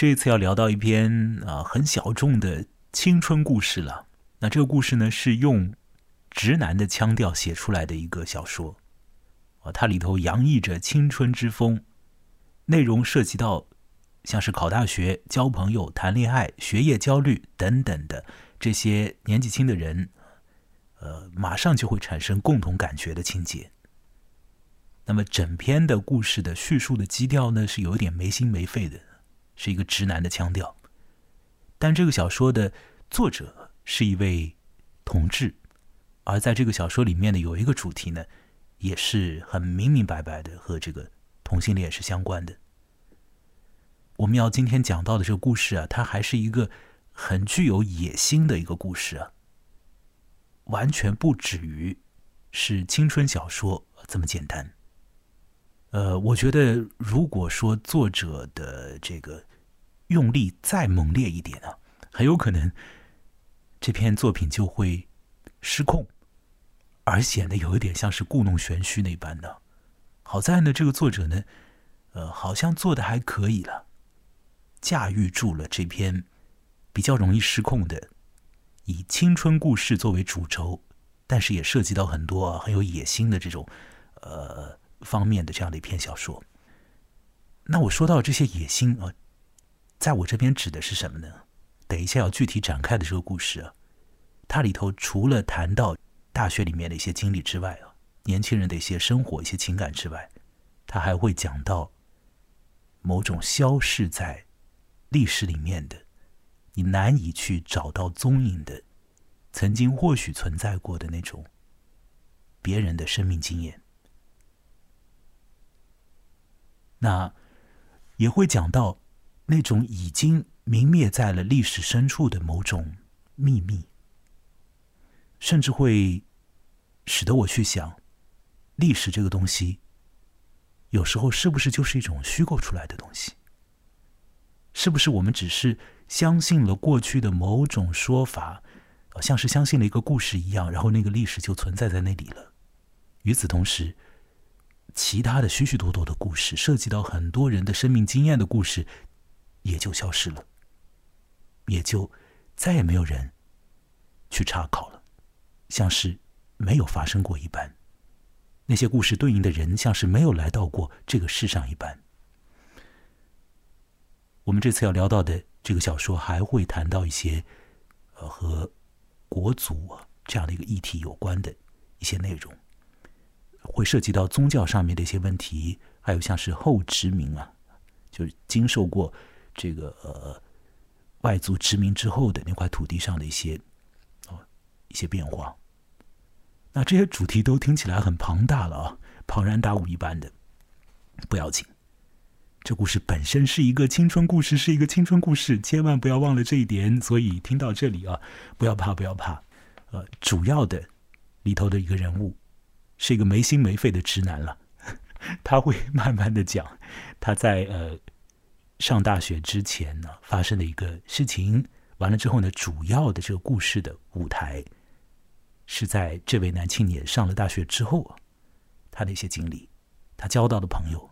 这一次要聊到一篇啊很小众的青春故事了。那这个故事呢是用直男的腔调写出来的一个小说，啊，它里头洋溢着青春之风，内容涉及到像是考大学、交朋友、谈恋爱、学业焦虑等等的这些年纪轻的人，呃，马上就会产生共同感觉的情节。那么整篇的故事的叙述的基调呢是有点没心没肺的。是一个直男的腔调，但这个小说的作者是一位同志，而在这个小说里面呢，有一个主题呢，也是很明明白白的和这个同性恋是相关的。我们要今天讲到的这个故事啊，它还是一个很具有野心的一个故事啊，完全不止于是青春小说这么简单。呃，我觉得如果说作者的这个。用力再猛烈一点啊，很有可能这篇作品就会失控，而显得有一点像是故弄玄虚那般的。好在呢，这个作者呢，呃，好像做的还可以了，驾驭住了这篇比较容易失控的，以青春故事作为主轴，但是也涉及到很多很有野心的这种呃方面的这样的一篇小说。那我说到这些野心啊。在我这边指的是什么呢？等一下要具体展开的这个故事啊，它里头除了谈到大学里面的一些经历之外啊，年轻人的一些生活、一些情感之外，他还会讲到某种消逝在历史里面的、你难以去找到踪影的、曾经或许存在过的那种别人的生命经验。那也会讲到。那种已经泯灭在了历史深处的某种秘密，甚至会使得我去想，历史这个东西，有时候是不是就是一种虚构出来的东西？是不是我们只是相信了过去的某种说法，像是相信了一个故事一样，然后那个历史就存在在那里了？与此同时，其他的许许多多的故事，涉及到很多人的生命经验的故事。也就消失了，也就再也没有人去查考了，像是没有发生过一般。那些故事对应的人，像是没有来到过这个世上一般。我们这次要聊到的这个小说，还会谈到一些呃和国族这样的一个议题有关的一些内容，会涉及到宗教上面的一些问题，还有像是后殖民啊，就是经受过。这个呃，外族殖民之后的那块土地上的一些哦一些变化，那这些主题都听起来很庞大了啊，庞然大物一般的，不要紧。这故事本身是一个青春故事，是一个青春故事，千万不要忘了这一点。所以听到这里啊，不要怕，不要怕。呃，主要的里头的一个人物是一个没心没肺的直男了，他会慢慢的讲他在呃。上大学之前呢，发生的一个事情，完了之后呢，主要的这个故事的舞台是在这位男青年上了大学之后，他的一些经历，他交到的朋友，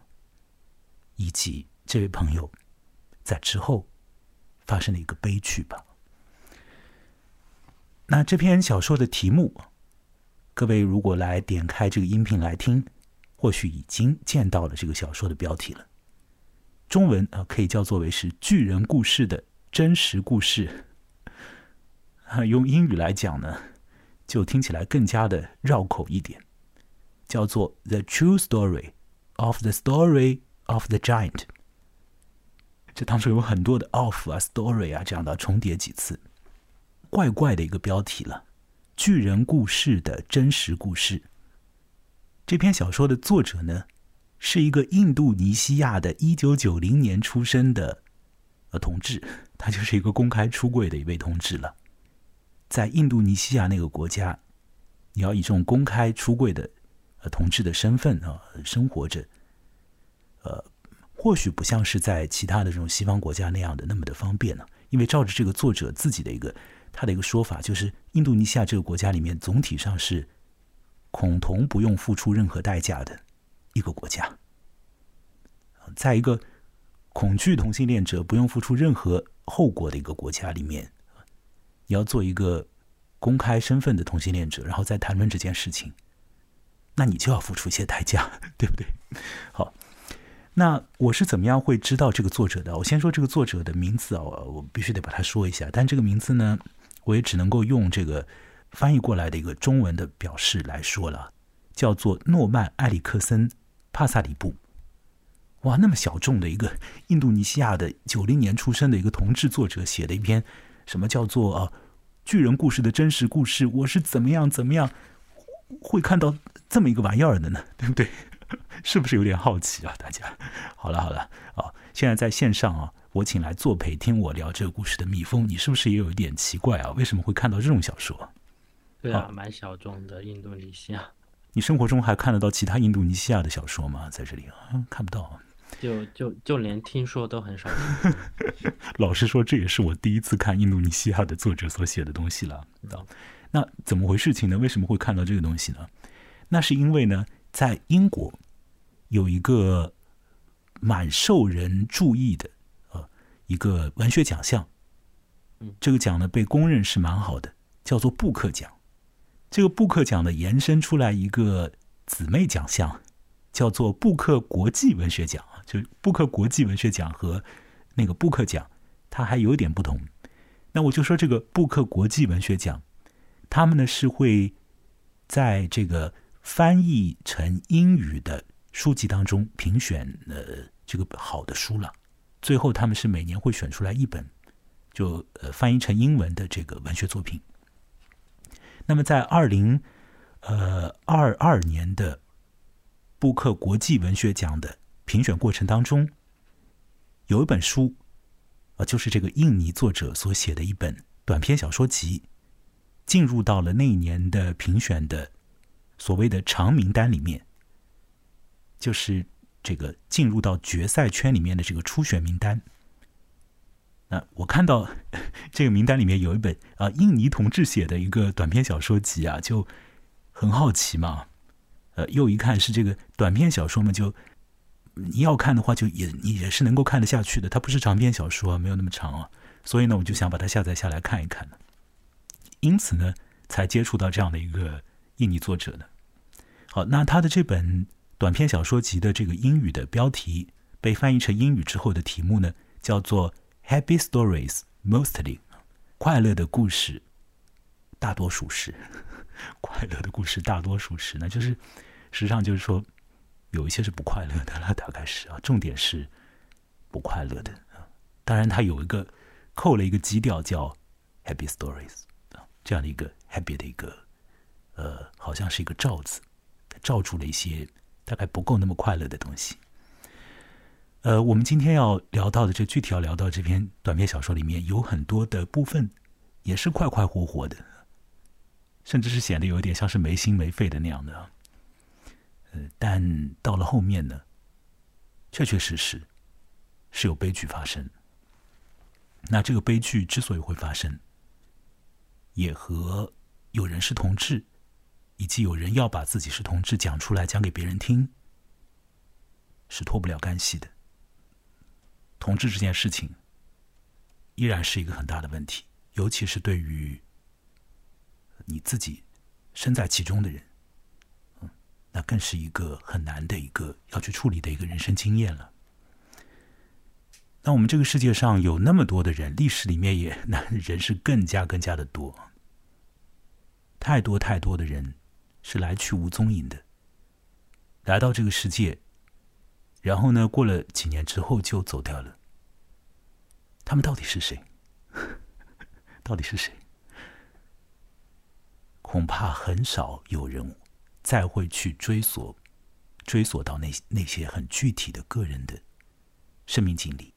以及这位朋友在之后发生的一个悲剧吧。那这篇小说的题目，各位如果来点开这个音频来听，或许已经见到了这个小说的标题了。中文啊，可以叫做为是巨人故事的真实故事啊。用英语来讲呢，就听起来更加的绕口一点，叫做 The True Story of the Story of the Giant。这当中有很多的 of 啊、story 啊这样的重叠几次，怪怪的一个标题了。巨人故事的真实故事。这篇小说的作者呢？是一个印度尼西亚的1990年出生的呃同志，他就是一个公开出柜的一位同志了。在印度尼西亚那个国家，你要以这种公开出柜的呃同志的身份啊生活着，呃，或许不像是在其他的这种西方国家那样的那么的方便呢。因为照着这个作者自己的一个他的一个说法，就是印度尼西亚这个国家里面总体上是恐同不用付出任何代价的。一个国家，在一个恐惧同性恋者不用付出任何后果的一个国家里面，你要做一个公开身份的同性恋者，然后再谈论这件事情，那你就要付出一些代价，对不对？好，那我是怎么样会知道这个作者的？我先说这个作者的名字啊，我必须得把它说一下。但这个名字呢，我也只能够用这个翻译过来的一个中文的表示来说了，叫做诺曼·埃里克森·帕萨里布。哇，那么小众的一个印度尼西亚的九零年出生的一个同志作者写的一篇，什么叫做啊巨人故事的真实故事？我是怎么样怎么样会看到这么一个玩意儿的呢？对不对？是不是有点好奇啊？大家，好了好了啊，现在在线上啊，我请来作陪听我聊这个故事的蜜蜂，你是不是也有一点奇怪啊？为什么会看到这种小说？对啊，蛮小众的印度尼西亚。你生活中还看得到其他印度尼西亚的小说吗？在这里啊，看不到。就就就连听说都很少。老实说，这也是我第一次看印度尼西亚的作者所写的东西了。那怎么回事情呢？为什么会看到这个东西呢？那是因为呢，在英国有一个蛮受人注意的呃一个文学奖项，这个奖呢被公认是蛮好的，叫做布克奖。这个布克奖呢延伸出来一个姊妹奖项，叫做布克国际文学奖。就布克国际文学奖和那个布克奖，它还有点不同。那我就说这个布克国际文学奖，他们呢是会在这个翻译成英语的书籍当中评选呃这个好的书了。最后他们是每年会选出来一本，就呃翻译成英文的这个文学作品。那么在二零呃二二年的布克国际文学奖的。评选过程当中，有一本书，啊，就是这个印尼作者所写的一本短篇小说集，进入到了那一年的评选的所谓的长名单里面，就是这个进入到决赛圈里面的这个初选名单。那我看到 这个名单里面有一本啊，印尼同志写的一个短篇小说集啊，就很好奇嘛，呃，又一看是这个短篇小说嘛，就。你要看的话，就也也是能够看得下去的。它不是长篇小说啊，没有那么长啊。所以呢，我就想把它下载下来看一看。因此呢，才接触到这样的一个印尼作者的。好，那他的这本短篇小说集的这个英语的标题被翻译成英语之后的题目呢，叫做 “Happy Stories Mostly”，快乐的故事，大多数是 快乐的故事，大多数是，那就是实际上就是说。有一些是不快乐的了，大概是啊，重点是不快乐的啊。当然，它有一个扣了一个基调，叫 Happy Stories 啊，这样的一个 Happy 的一个呃，好像是一个罩子，罩住了一些大概不够那么快乐的东西。呃，我们今天要聊到的这具体要聊到这篇短篇小说里面有很多的部分也是快快活活的，甚至是显得有一点像是没心没肺的那样的。呃，但到了后面呢，确确实实是有悲剧发生。那这个悲剧之所以会发生，也和有人是同志，以及有人要把自己是同志讲出来讲给别人听，是脱不了干系的。同志这件事情依然是一个很大的问题，尤其是对于你自己身在其中的人。那更是一个很难的一个要去处理的一个人生经验了。那我们这个世界上有那么多的人，历史里面也那人是更加更加的多，太多太多的人是来去无踪影的，来到这个世界，然后呢，过了几年之后就走掉了。他们到底是谁？到底是谁？恐怕很少有人。再会去追索，追索到那那些很具体的个人的生命经历，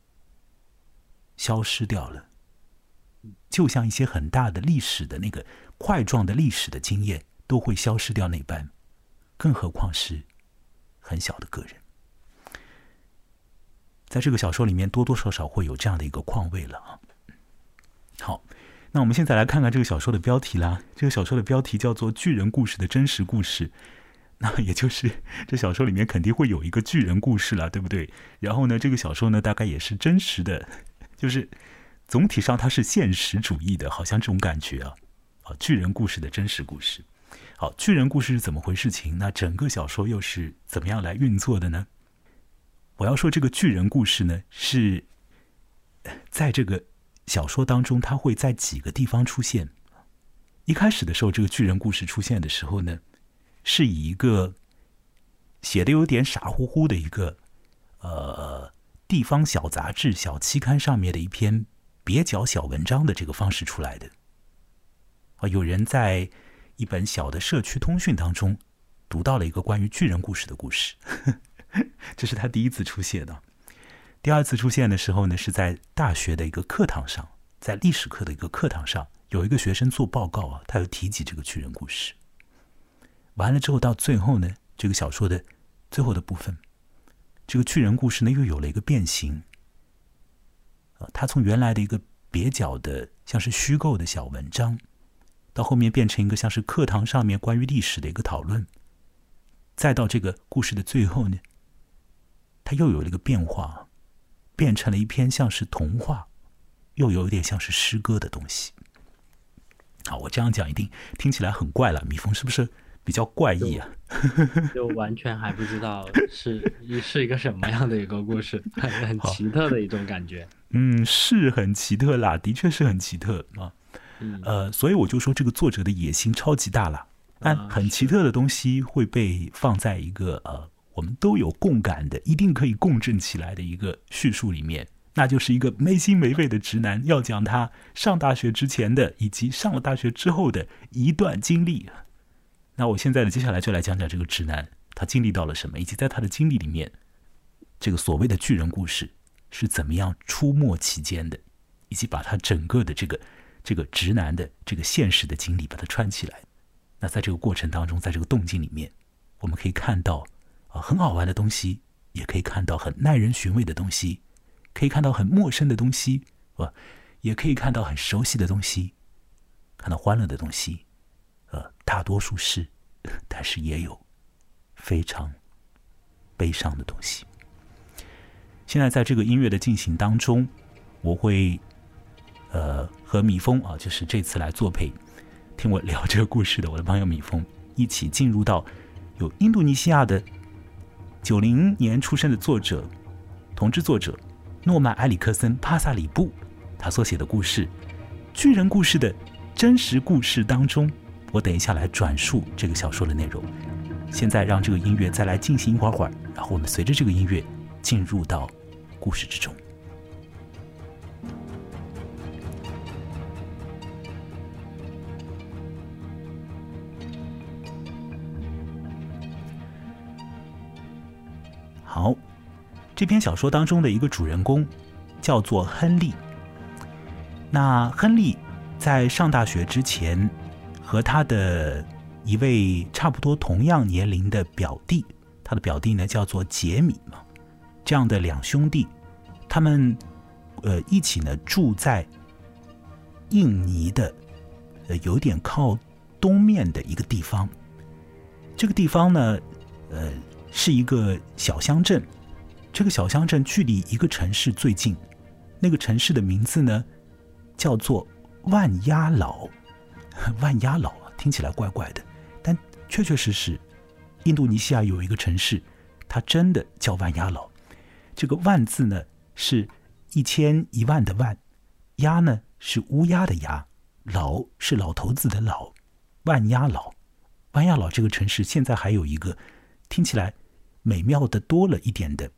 消失掉了，就像一些很大的历史的那个块状的历史的经验都会消失掉那般，更何况是很小的个人，在这个小说里面多多少少会有这样的一个况味了啊。好。那我们现在来看看这个小说的标题啦。这个小说的标题叫做《巨人故事的真实故事》。那也就是这小说里面肯定会有一个巨人故事了，对不对？然后呢，这个小说呢，大概也是真实的，就是总体上它是现实主义的，好像这种感觉啊，啊，巨人故事的真实故事。好，巨人故事是怎么回事情？那整个小说又是怎么样来运作的呢？我要说这个巨人故事呢，是在这个小说当中，它会在几个地方出现。一开始的时候，这个巨人故事出现的时候呢。是以一个写的有点傻乎乎的一个呃地方小杂志、小期刊上面的一篇蹩脚小文章的这个方式出来的啊，有人在一本小的社区通讯当中读到了一个关于巨人故事的故事，这是他第一次出现的。第二次出现的时候呢，是在大学的一个课堂上，在历史课的一个课堂上，有一个学生做报告啊，他有提及这个巨人故事。完了之后，到最后呢，这个小说的最后的部分，这个巨人故事呢又有了一个变形。啊，他从原来的一个蹩脚的、像是虚构的小文章，到后面变成一个像是课堂上面关于历史的一个讨论，再到这个故事的最后呢，它又有了一个变化，变成了一篇像是童话，又有一点像是诗歌的东西。好，我这样讲一定听起来很怪了，蜜蜂是不是？比较怪异啊，就完全还不知道是是一个什么样的一个故事，很很奇特的一种感觉。嗯，是很奇特啦，的确是很奇特啊。呃，所以我就说这个作者的野心超级大了。但很奇特的东西会被放在一个呃我们都有共感的、一定可以共振起来的一个叙述里面，那就是一个没心没肺的直男要讲他上大学之前的以及上了大学之后的一段经历。那我现在呢，接下来就来讲讲这个直男他经历到了什么，以及在他的经历里面，这个所谓的巨人故事是怎么样出没其间的，以及把他整个的这个这个直男的这个现实的经历把它串起来。那在这个过程当中，在这个动静里面，我们可以看到啊很好玩的东西，也可以看到很耐人寻味的东西，可以看到很陌生的东西，啊，也可以看到很熟悉的东西，看到欢乐的东西。呃，大多数是，但是也有非常悲伤的东西。现在在这个音乐的进行当中，我会呃和米峰啊，就是这次来作陪听我聊这个故事的我的朋友米峰，一起进入到有印度尼西亚的九零年出生的作者，同志作者诺曼埃里克森帕萨里布他所写的故事《巨人故事》的真实故事当中。我等一下来转述这个小说的内容。现在让这个音乐再来进行一会儿会儿，然后我们随着这个音乐进入到故事之中。这篇小说当中的一个主人公叫做亨利。那亨利在上大学之前。和他的一位差不多同样年龄的表弟，他的表弟呢叫做杰米嘛，这样的两兄弟，他们呃一起呢住在印尼的呃有点靠东面的一个地方。这个地方呢，呃是一个小乡镇，这个小乡镇距离一个城市最近，那个城市的名字呢叫做万鸭老。万鸭老，听起来怪怪的，但确确实实，印度尼西亚有一个城市，它真的叫万鸭老。这个“万”字呢，是一千一万的“万”，“鸭”呢是乌鸦的“鸭”，“老”是老头子的“老”。万鸭老，万鸭老这个城市现在还有一个听起来美妙的多了一点的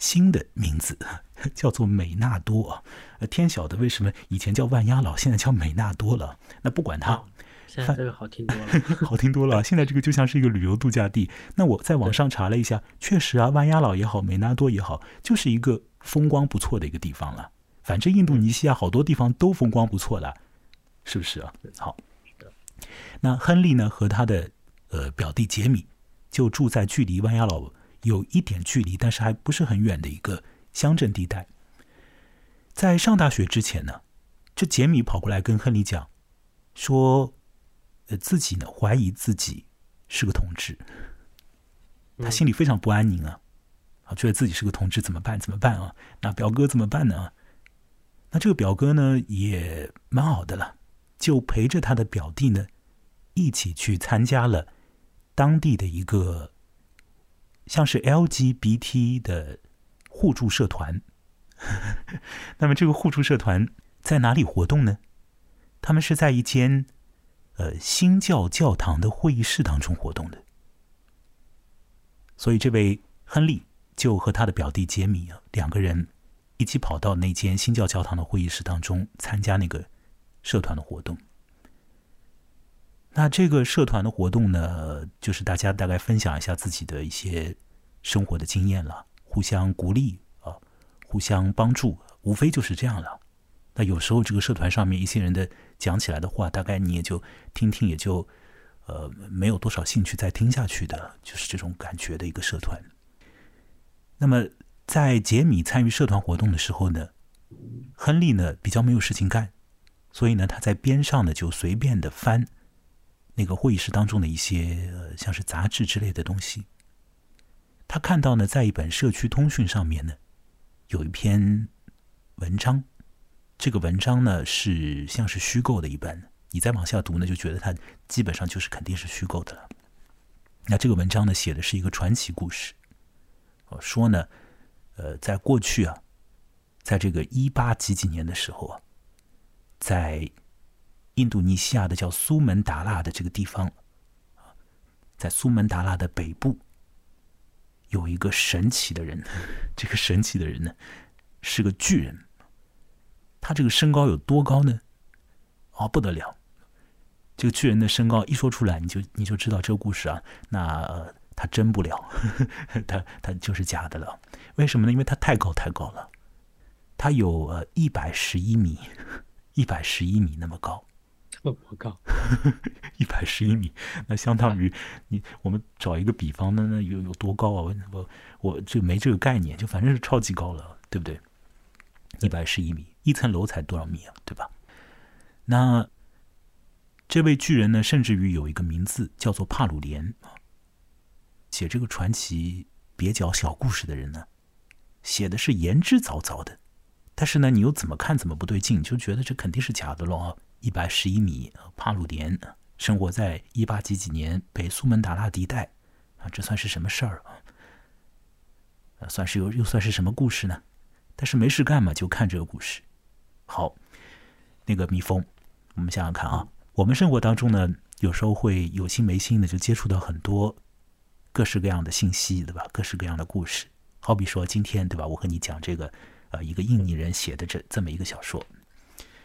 新的名字，叫做美纳多啊。呃，天晓得为什么以前叫万鸭老，现在叫美纳多了。那不管它，现在这个好听多了，好听多了。现在这个就像是一个旅游度假地。那我在网上查了一下，确实啊，万鸭老也好，美纳多也好，就是一个风光不错的一个地方了。反正印度尼西亚好多地方都风光不错了，是不是啊？好，那亨利呢和他的呃表弟杰米就住在距离万鸭老有一点距离，但是还不是很远的一个乡镇地带。在上大学之前呢，这杰米跑过来跟亨利讲，说，呃，自己呢怀疑自己是个同志。他心里非常不安宁啊，啊，觉得自己是个同志怎么办？怎么办啊？那表哥怎么办呢？那这个表哥呢也蛮好的了，就陪着他的表弟呢一起去参加了当地的一个像是 LGBT 的互助社团。那么这个互助社团在哪里活动呢？他们是在一间呃新教教堂的会议室当中活动的。所以这位亨利就和他的表弟杰米啊两个人。一起跑到那间新教教堂的会议室当中参加那个社团的活动。那这个社团的活动呢，就是大家大概分享一下自己的一些生活的经验了，互相鼓励啊，互相帮助，无非就是这样了。那有时候这个社团上面一些人的讲起来的话，大概你也就听听，也就呃没有多少兴趣再听下去的，就是这种感觉的一个社团。那么。在杰米参与社团活动的时候呢，亨利呢比较没有事情干，所以呢他在边上呢就随便的翻那个会议室当中的一些像是杂志之类的东西。他看到呢，在一本社区通讯上面呢，有一篇文章，这个文章呢是像是虚构的一般，你再往下读呢，就觉得它基本上就是肯定是虚构的了。那这个文章呢写的是一个传奇故事，说呢。呃，在过去啊，在这个一八几几年的时候啊，在印度尼西亚的叫苏门答腊的这个地方在苏门答腊的北部，有一个神奇的人。这个神奇的人呢，是个巨人。他这个身高有多高呢？啊，不得了！这个巨人的身高一说出来，你就你就知道这个故事啊，那。他真不了，他他就是假的了。为什么呢？因为他太高太高了，他有呃一百十一米，一百十一米那么高，这么高，一百十一米，那相当于 你我们找一个比方，那那有有多高啊？我我我这没这个概念，就反正是超级高了，对不对？一百十一米，一层楼才多少米啊？对吧？那这位巨人呢，甚至于有一个名字叫做帕鲁连啊。写这个传奇蹩脚小故事的人呢，写的是言之凿凿的，但是呢，你又怎么看怎么不对劲，就觉得这肯定是假的喽。一百十一米，帕鲁连生活在一八几几年北苏门答腊地带啊，这算是什么事儿啊？算是又又算是什么故事呢？但是没事干嘛，就看这个故事。好，那个蜜蜂，我们想想看啊，我们生活当中呢，有时候会有心没心的就接触到很多。各式各样的信息，对吧？各式各样的故事，好比说今天，对吧？我和你讲这个，呃，一个印尼人写的这这么一个小说。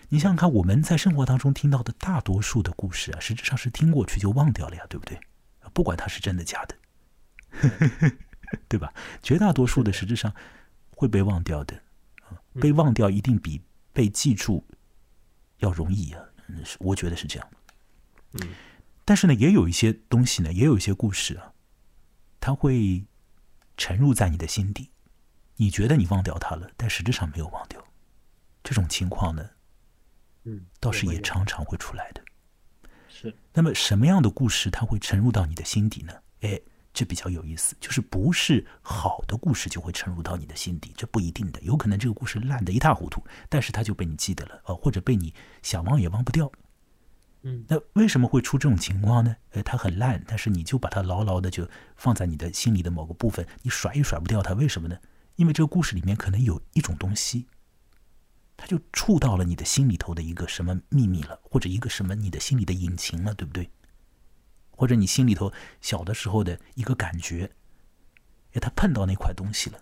你想想看，我们在生活当中听到的大多数的故事啊，实质上是听过去就忘掉了呀，对不对？不管它是真的假的，对吧？绝大多数的实质上会被忘掉的，被忘掉一定比被记住要容易啊，我觉得是这样。嗯，但是呢，也有一些东西呢，也有一些故事啊。它会沉入在你的心底，你觉得你忘掉它了，但实质上没有忘掉。这种情况呢，嗯，倒是也常常会出来的。是。那么什么样的故事它会沉入到你的心底呢？哎，这比较有意思，就是不是好的故事就会沉入到你的心底，这不一定的，有可能这个故事烂得一塌糊涂，但是它就被你记得了，呃，或者被你想忘也忘不掉。嗯，那为什么会出这种情况呢？呃，它很烂，但是你就把它牢牢的就放在你的心里的某个部分，你甩也甩不掉它。为什么呢？因为这个故事里面可能有一种东西，他就触到了你的心里头的一个什么秘密了，或者一个什么你的心里的隐情了，对不对？或者你心里头小的时候的一个感觉，哎，他碰到那块东西了，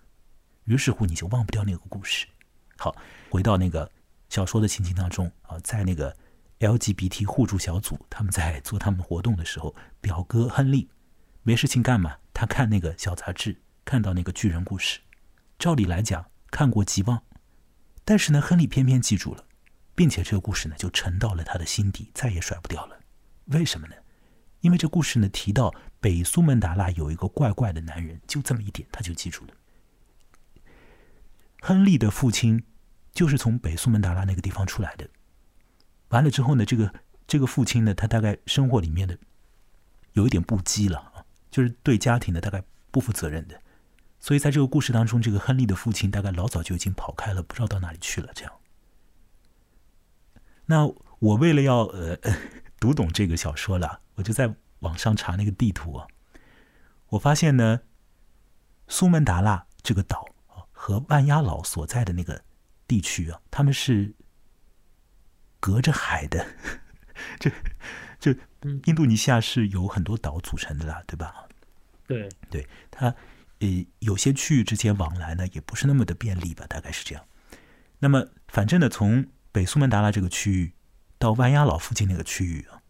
于是乎你就忘不掉那个故事。好，回到那个小说的情境当中啊，在那个。LGBT 互助小组，他们在做他们活动的时候，表哥亨利没事情干嘛？他看那个小杂志，看到那个巨人故事。照理来讲，看过即忘，但是呢，亨利偏偏记住了，并且这个故事呢，就沉到了他的心底，再也甩不掉了。为什么呢？因为这故事呢，提到北苏门答腊有一个怪怪的男人，就这么一点，他就记住了。亨利的父亲就是从北苏门答腊那个地方出来的。完了之后呢，这个这个父亲呢，他大概生活里面的有一点不羁了啊，就是对家庭呢大概不负责任的。所以在这个故事当中，这个亨利的父亲大概老早就已经跑开了，不知道到哪里去了。这样，那我为了要呃读懂这个小说了，我就在网上查那个地图啊，我发现呢，苏门答腊这个岛啊和万鸭老所在的那个地区啊，他们是隔着海的。这这，印度尼西亚是有很多岛组成的啦，对吧？对，对，它。呃，有些区域之间往来呢，也不是那么的便利吧，大概是这样。那么，反正呢，从北苏门答腊这个区域到万鸭老附近那个区域啊，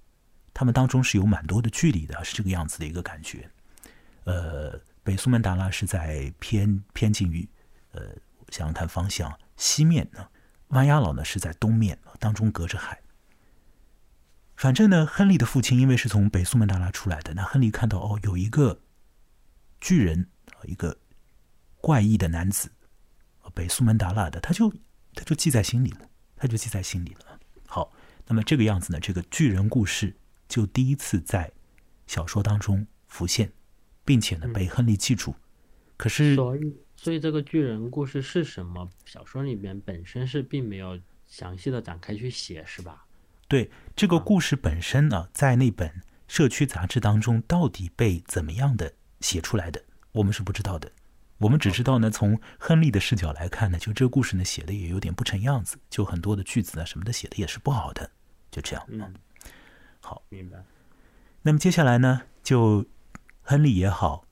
他们当中是有蛮多的距离的，是这个样子的一个感觉。呃，北苏门答腊是在偏偏近于呃，想想看方向西面呢，万鸭老呢是在东面，当中隔着海。反正呢，亨利的父亲因为是从北苏门答腊出来的，那亨利看到哦，有一个巨人。一个怪异的男子，北苏门答腊的，他就他就记在心里了，他就记在心里了。好，那么这个样子呢，这个巨人故事就第一次在小说当中浮现，并且呢被亨利记住。可是，所以所以这个巨人故事是什么？小说里面本身是并没有详细的展开去写，是吧？对，这个故事本身呢，在那本社区杂志当中到底被怎么样的写出来的？我们是不知道的，我们只知道呢，从亨利的视角来看呢，就这个故事呢写的也有点不成样子，就很多的句子啊什么的写的也是不好的，就这样。嗯，好，明白。那么接下来呢，就亨利也好，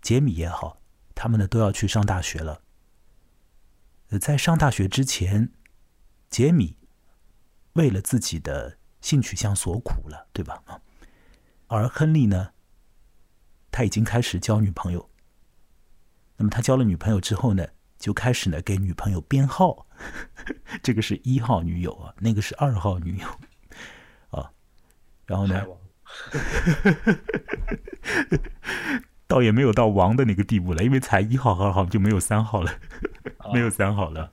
杰米也好，他们呢都要去上大学了。呃，在上大学之前，杰米为了自己的性取向所苦了，对吧？啊，而亨利呢？他已经开始交女朋友。那么他交了女朋友之后呢，就开始呢给女朋友编号，这个是一号女友啊，那个是二号女友啊。然后呢，倒也没有到王的那个地步了，因为才一号和二号就没有三号了，没有三号了。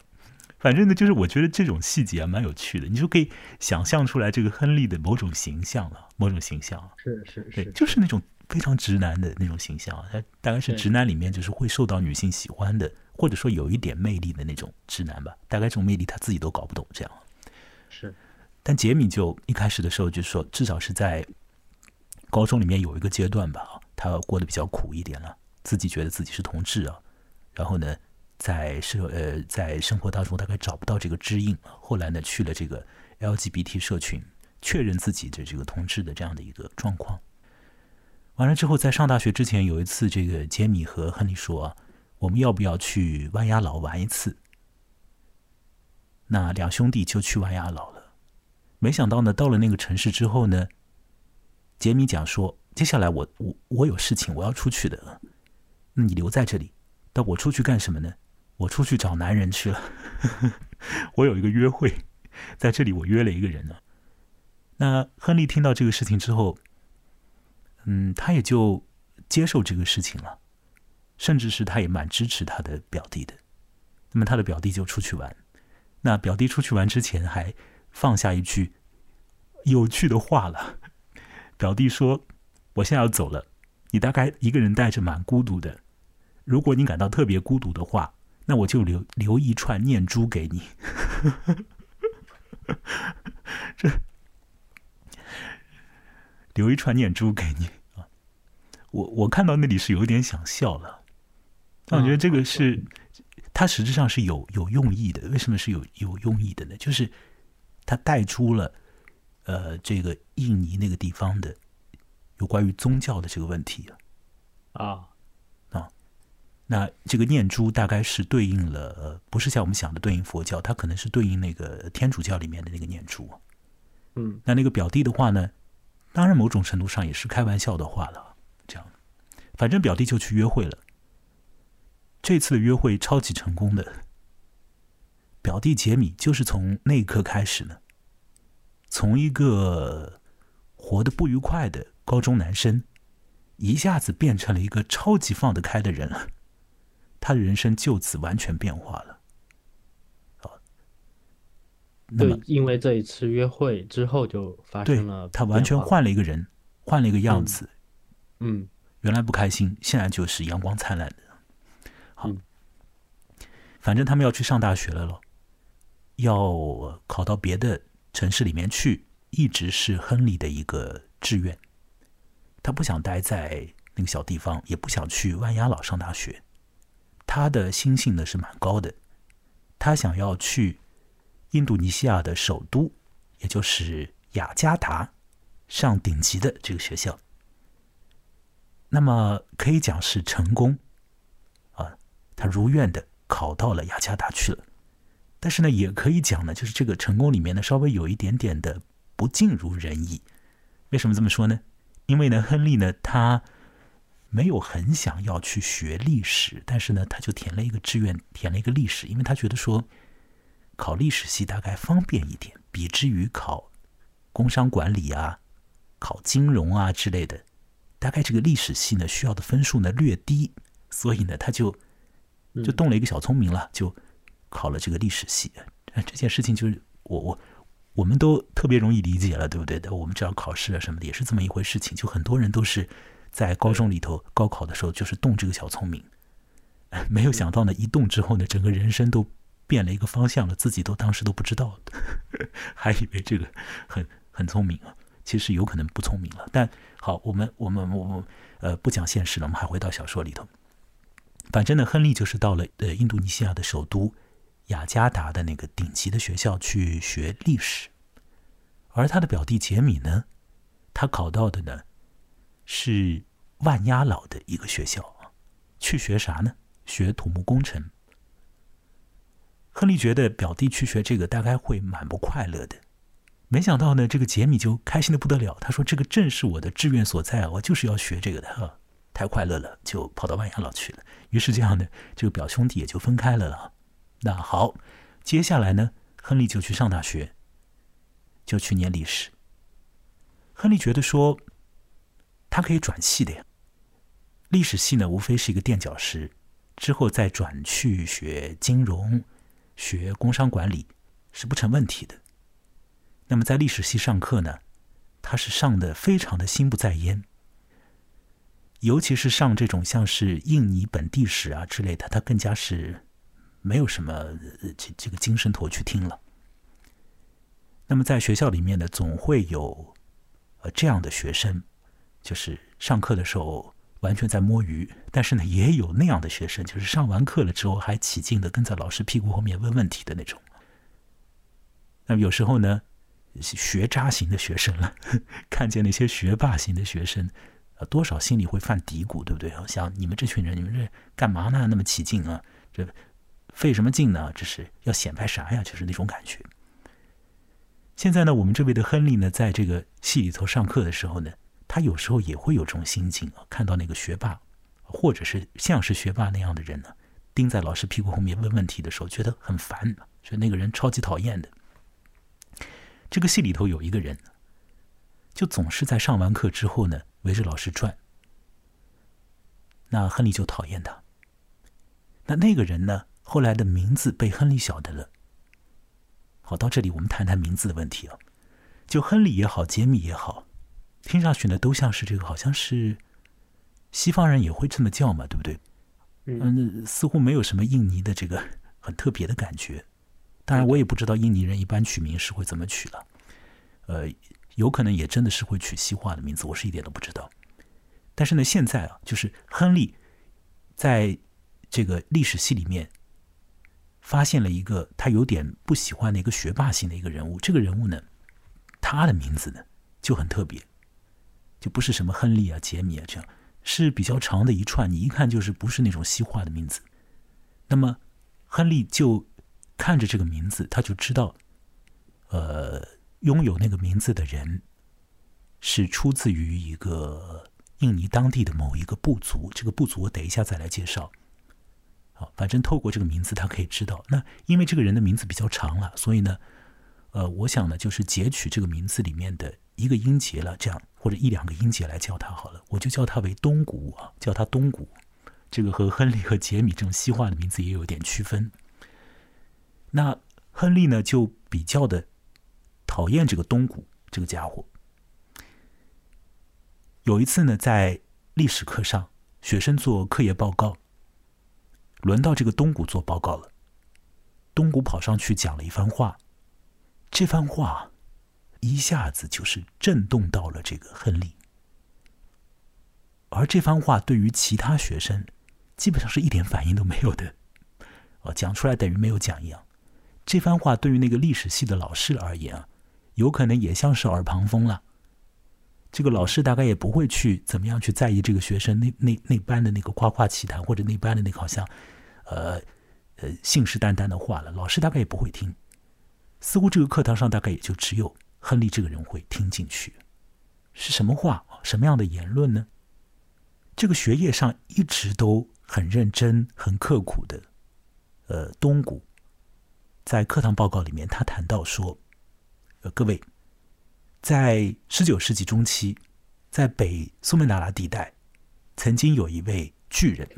反正呢，就是我觉得这种细节啊蛮有趣的，你就可以想象出来这个亨利的某种形象了，某种形象是是是，就是那种。非常直男的那种形象，他大概是直男里面就是会受到女性喜欢的，或者说有一点魅力的那种直男吧。大概这种魅力他自己都搞不懂，这样。是，但杰米就一开始的时候就说，至少是在高中里面有一个阶段吧，他过得比较苦一点了，自己觉得自己是同志啊，然后呢，在社呃在生活当中大概找不到这个知音，后来呢去了这个 LGBT 社群，确认自己的这个同志的这样的一个状况。完了之后，在上大学之前，有一次，这个杰米和亨利说：“我们要不要去万鸭老玩一次？”那两兄弟就去万鸭老了。没想到呢，到了那个城市之后呢，杰米讲说：“接下来我我我有事情，我要出去的。那你留在这里。但我出去干什么呢？我出去找男人去了。我有一个约会，在这里我约了一个人呢。那亨利听到这个事情之后。嗯，他也就接受这个事情了，甚至是他也蛮支持他的表弟的。那么他的表弟就出去玩，那表弟出去玩之前还放下一句有趣的话了。表弟说：“我现在要走了，你大概一个人待着蛮孤独的。如果你感到特别孤独的话，那我就留留一串念珠给你。”这。留一串念珠给你啊！我我看到那里是有点想笑了，但我觉得这个是它实质上是有有用意的。为什么是有有用意的呢？就是它带出了呃这个印尼那个地方的有关于宗教的这个问题啊啊！那这个念珠大概是对应了，呃不是像我们想的对应佛教，它可能是对应那个天主教里面的那个念珠。嗯，那那个表弟的话呢？当然，某种程度上也是开玩笑的话了。这样，反正表弟就去约会了。这次的约会超级成功的。表弟杰米就是从那一刻开始呢，从一个活得不愉快的高中男生，一下子变成了一个超级放得开的人了。他的人生就此完全变化了。对，因为这一次约会之后就发生了，他完全换了一个人，换了一个样子，嗯，原来不开心，现在就是阳光灿烂的。好，嗯反正他们要去上大学了咯，要考到别的城市里面去，一直是亨利的一个志愿。他不想待在那个小地方，也不想去万压老上大学。他的心性呢是蛮高的，他想要去印度尼西亚的首都，也就是雅加达，上顶级的这个学校。那么可以讲是成功，啊，他如愿的考到了雅加达去了。但是呢，也可以讲呢，就是这个成功里面呢，稍微有一点点的不尽如人意。为什么这么说呢？因为呢，亨利呢，他没有很想要去学历史，但是呢，他就填了一个志愿，填了一个历史，因为他觉得说，考历史系大概方便一点，比之于考工商管理啊、考金融啊之类的，大概这个历史系呢需要的分数呢略低，所以呢，他就就动了一个小聪明了，就考了这个历史系。这件事情就是我我。我们都特别容易理解了，对不对的？我们只要考试啊什么的，也是这么一回事情。就很多人都是在高中里头高考的时候，就是动这个小聪明，没有想到呢，一动之后呢，整个人生都变了一个方向了，自己都当时都不知道，还以为这个很很聪明啊，其实有可能不聪明了。但好，我们我们我们呃不讲现实了，我们还回到小说里头。反正呢，亨利就是到了呃印度尼西亚的首都。雅加达的那个顶级的学校去学历史，而他的表弟杰米呢，他考到的呢是万压老的一个学校，去学啥呢？学土木工程。亨利觉得表弟去学这个大概会蛮不快乐的，没想到呢，这个杰米就开心的不得了。他说：“这个正是我的志愿所在，我就是要学这个的，哈，太快乐了，就跑到万压老去了。”于是这样的，这个表兄弟也就分开了了。那好，接下来呢，亨利就去上大学，就去念历史。亨利觉得说，他可以转系的呀。历史系呢，无非是一个垫脚石，之后再转去学金融、学工商管理是不成问题的。那么在历史系上课呢，他是上的非常的心不在焉，尤其是上这种像是印尼本地史啊之类的，他更加是。没有什么这这个精神头去听了。那么在学校里面呢，总会有呃这样的学生，就是上课的时候完全在摸鱼，但是呢，也有那样的学生，就是上完课了之后还起劲的跟在老师屁股后面问问题的那种。那么有时候呢，学渣型的学生了，看见那些学霸型的学生，啊，多少心里会犯嘀咕，对不对？想你们这群人，你们这干嘛呢？那么起劲啊，这。费什么劲呢？这是要显摆啥呀？就是那种感觉。现在呢，我们这位的亨利呢，在这个戏里头上课的时候呢，他有时候也会有这种心境啊。看到那个学霸，或者是像是学霸那样的人呢，盯在老师屁股后面问问题的时候，觉得很烦，觉得那个人超级讨厌的。这个戏里头有一个人，就总是在上完课之后呢，围着老师转。那亨利就讨厌他。那那个人呢？后来的名字被亨利晓得了。好，到这里我们谈谈名字的问题啊。就亨利也好，杰米也好，听上去呢都像是这个，好像是西方人也会这么叫嘛，对不对？嗯，似乎没有什么印尼的这个很特别的感觉。当然，我也不知道印尼人一般取名是会怎么取了。呃，有可能也真的是会取西化的名字，我是一点都不知道。但是呢，现在啊，就是亨利在这个历史系里面。发现了一个他有点不喜欢的一个学霸型的一个人物，这个人物呢，他的名字呢就很特别，就不是什么亨利啊、杰米啊这样，是比较长的一串，你一看就是不是那种西化的名字。那么亨利就看着这个名字，他就知道，呃，拥有那个名字的人是出自于一个印尼当地的某一个部族，这个部族我等一下再来介绍。好反正透过这个名字，他可以知道。那因为这个人的名字比较长了，所以呢，呃，我想呢，就是截取这个名字里面的一个音节了，这样或者一两个音节来叫他好了。我就叫他为东谷啊，叫他东谷。这个和亨利和杰米这种西化的名字也有点区分。那亨利呢，就比较的讨厌这个东谷这个家伙。有一次呢，在历史课上，学生做课业报告，轮到这个东谷做报告了。东谷跑上去讲了一番话，这番话一下子就是震动到了这个亨利。而这番话对于其他学生，基本上是一点反应都没有的。哦，讲出来等于没有讲一样。这番话对于那个历史系的老师而言啊，有可能也像是耳旁风了。这个老师大概也不会去怎么样去在意这个学生那那那班的那个夸夸其谈，或者那班的那个好像，呃呃信誓旦旦的话了。老师大概也不会听。似乎这个课堂上大概也就只有亨利这个人会听进去。是什么话？什么样的言论呢？这个学业上一直都很认真、很刻苦的，呃，东谷，在课堂报告里面，他谈到说：“呃，各位。”在十九世纪中期，在北苏门答腊地带，曾经有一位巨人。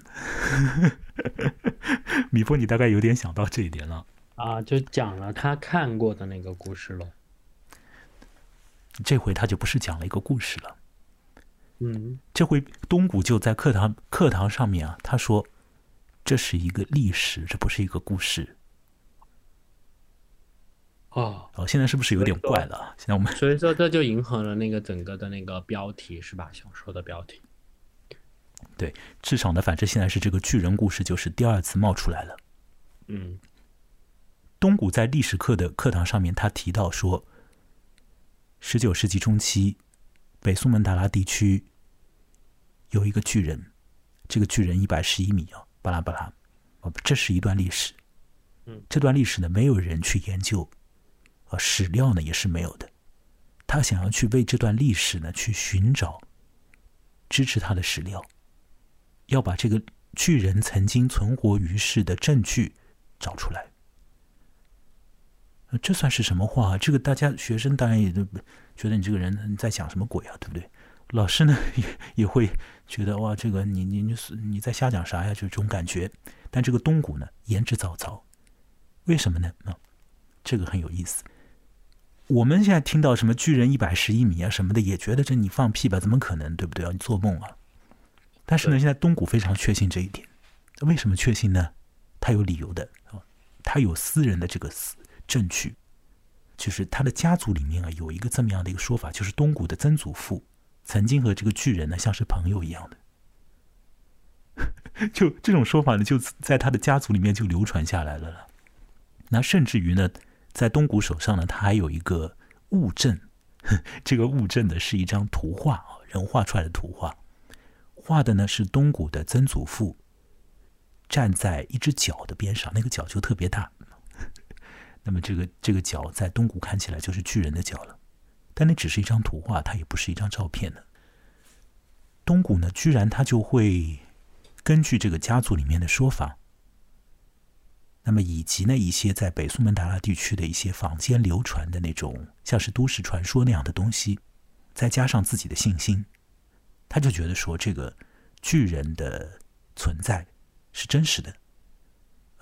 米波，你大概有点想到这一点了啊，就讲了他看过的那个故事了。这回他就不是讲了一个故事了。嗯，这回东谷就在课堂课堂上面啊，他说这是一个历史，这不是一个故事。哦哦，现在是不是有点怪了？现在我们所以说这就迎合了那个整个的那个标题是吧？小说的标题。对，至少呢，反正现在是这个巨人故事就是第二次冒出来了。嗯，东谷在历史课的课堂上面，他提到说，十九世纪中期，北苏门答腊地区有一个巨人，这个巨人一百十一米啊，巴拉巴拉，哦，这是一段历史。嗯，这段历史呢，没有人去研究。史料呢也是没有的，他想要去为这段历史呢去寻找支持他的史料，要把这个巨人曾经存活于世的证据找出来。这算是什么话？这个大家学生当然也都觉得你这个人你在讲什么鬼啊，对不对？老师呢也也会觉得哇，这个你你你你在瞎讲啥呀？就这种感觉。但这个东谷呢言之凿凿，为什么呢？啊，这个很有意思。我们现在听到什么巨人一百十一米啊什么的，也觉得这你放屁吧？怎么可能，对不对啊？你做梦啊！但是呢，现在东谷非常确信这一点。为什么确信呢？他有理由的啊，他有私人的这个证据，就是他的家族里面啊有一个这么样的一个说法，就是东谷的曾祖父曾经和这个巨人呢像是朋友一样的。就这种说法呢，就在他的家族里面就流传下来了了。那甚至于呢。在东谷手上呢，他还有一个物证，这个物证呢是一张图画啊，人画出来的图画，画的呢是东谷的曾祖父站在一只脚的边上，那个脚就特别大。那么这个这个脚在东谷看起来就是巨人的脚了，但那只是一张图画，它也不是一张照片呢。东谷呢，居然他就会根据这个家族里面的说法。那么，以及呢一些在北苏门答腊地区的一些坊间流传的那种像是都市传说那样的东西，再加上自己的信心，他就觉得说这个巨人的存在是真实的。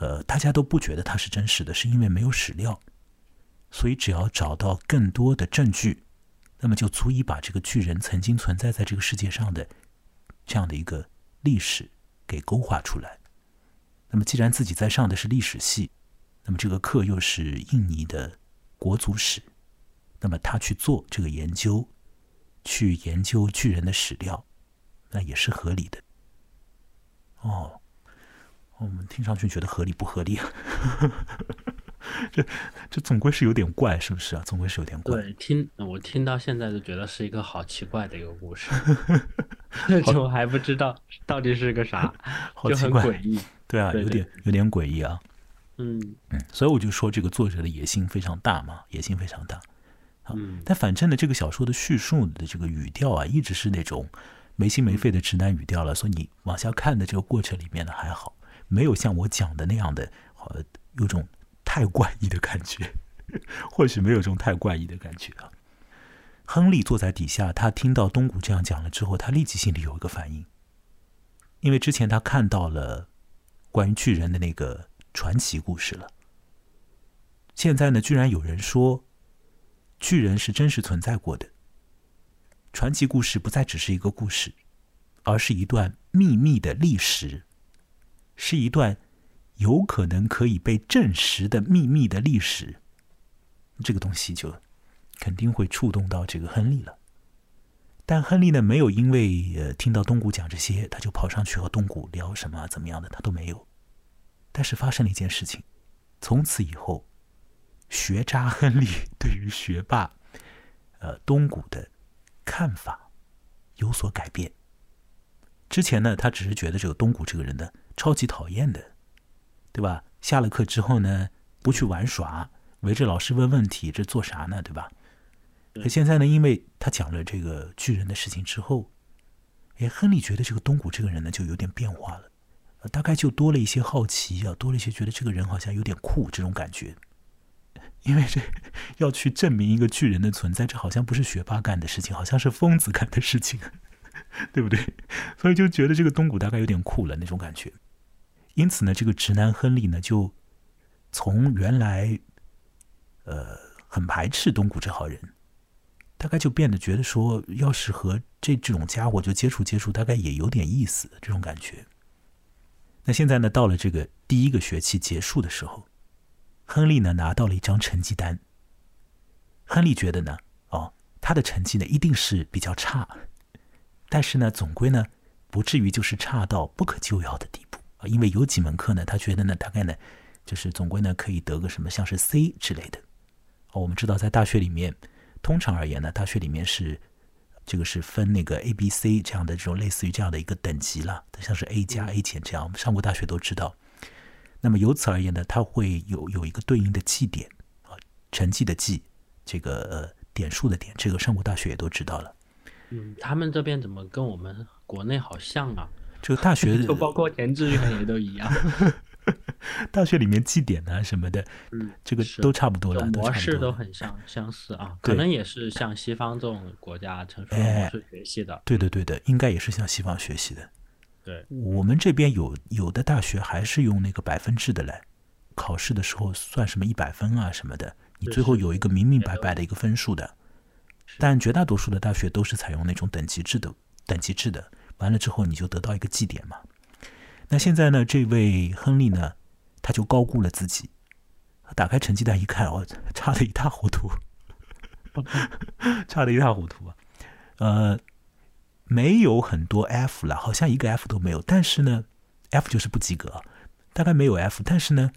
呃，大家都不觉得它是真实的，是因为没有史料，所以只要找到更多的证据，那么就足以把这个巨人曾经存在在这个世界上的这样的一个历史给勾画出来。那么，既然自己在上的是历史系，那么这个课又是印尼的国族史，那么他去做这个研究，去研究巨人的史料，那也是合理的。哦，我们听上去觉得合理不合理啊？这这总归是有点怪，是不是啊？总归是有点怪。对，听我听到现在就觉得是一个好奇怪的一个故事，就还不知道到底是个啥，就很诡异。对啊，有点有点诡异啊。嗯嗯，所以我就说这个作者的野心非常大嘛，野心非常大。嗯，但反正呢，这个小说的叙述的这个语调啊，一直是那种没心没肺的直男语调了。所以你往下看的这个过程里面呢，还好，没有像我讲的那样的，呃，有种太怪异的感觉。或许没有这种太怪异的感觉啊。亨利坐在底下，他听到东谷这样讲了之后，他立即心里有一个反应，因为之前他看到了。关于巨人的那个传奇故事了。现在呢，居然有人说，巨人是真实存在过的。传奇故事不再只是一个故事，而是一段秘密的历史，是一段有可能可以被证实的秘密的历史。这个东西就肯定会触动到这个亨利了。但亨利呢，没有因为呃听到东谷讲这些，他就跑上去和东谷聊什么怎么样的，他都没有。但是发生了一件事情，从此以后，学渣亨利对于学霸，呃东谷的看法有所改变。之前呢，他只是觉得这个东谷这个人呢超级讨厌的，对吧？下了课之后呢，不去玩耍，围着老师问问题，这做啥呢？对吧？可现在呢，因为他讲了这个巨人的事情之后，哎，亨利觉得这个东谷这个人呢就有点变化了，大概就多了一些好奇啊，多了一些觉得这个人好像有点酷这种感觉。因为这 要去证明一个巨人的存在，这好像不是学霸干的事情，好像是疯子干的事情。对不对？所以就觉得这个东谷大概有点酷了那种感觉。因此呢，这个直男亨利呢，就从原来呃很排斥东谷这号人，大概就变得觉得说，要是和这这种家伙就接触接触，大概也有点意思这种感觉。那现在呢，到了这个第一个学期结束的时候，亨利呢拿到了一张成绩单。亨利觉得呢，哦，他的成绩呢一定是比较差。但是呢，总归呢，不至于就是差到不可救药的地步啊。因为有几门课呢，他觉得呢，大概呢，就是总归呢，可以得个什么，像是 C 之类的。哦，我们知道在大学里面，通常而言呢，大学里面是这个是分那个 A、B、C 这样的这种类似于这样的一个等级了，像是 A 加、A 减这样。我们上过大学都知道。那么由此而言呢，它会有有一个对应的绩点啊，成绩的绩，这个呃点数的点，这个上过大学也都知道了。嗯，他们这边怎么跟我们国内好像啊？就大学 就包括填志愿也都一样。大学里面绩点啊什么的，嗯，这个都差不多了，模式都很相相似啊。可能也是像西方这种国家成熟模式学习的。对的，对的，应该也是向西方学习的。对，我们这边有有的大学还是用那个百分制的来考试的时候算什么一百分啊什么的，你最后有一个明明白白的一个分数的。但绝大多数的大学都是采用那种等级制的，等级制的，完了之后你就得到一个绩点嘛。那现在呢，这位亨利呢，他就高估了自己，打开成绩单一看，哦，差的一塌糊涂，差的一塌糊涂啊。呃，没有很多 F 了，好像一个 F 都没有。但是呢，F 就是不及格，大概没有 F。但是呢。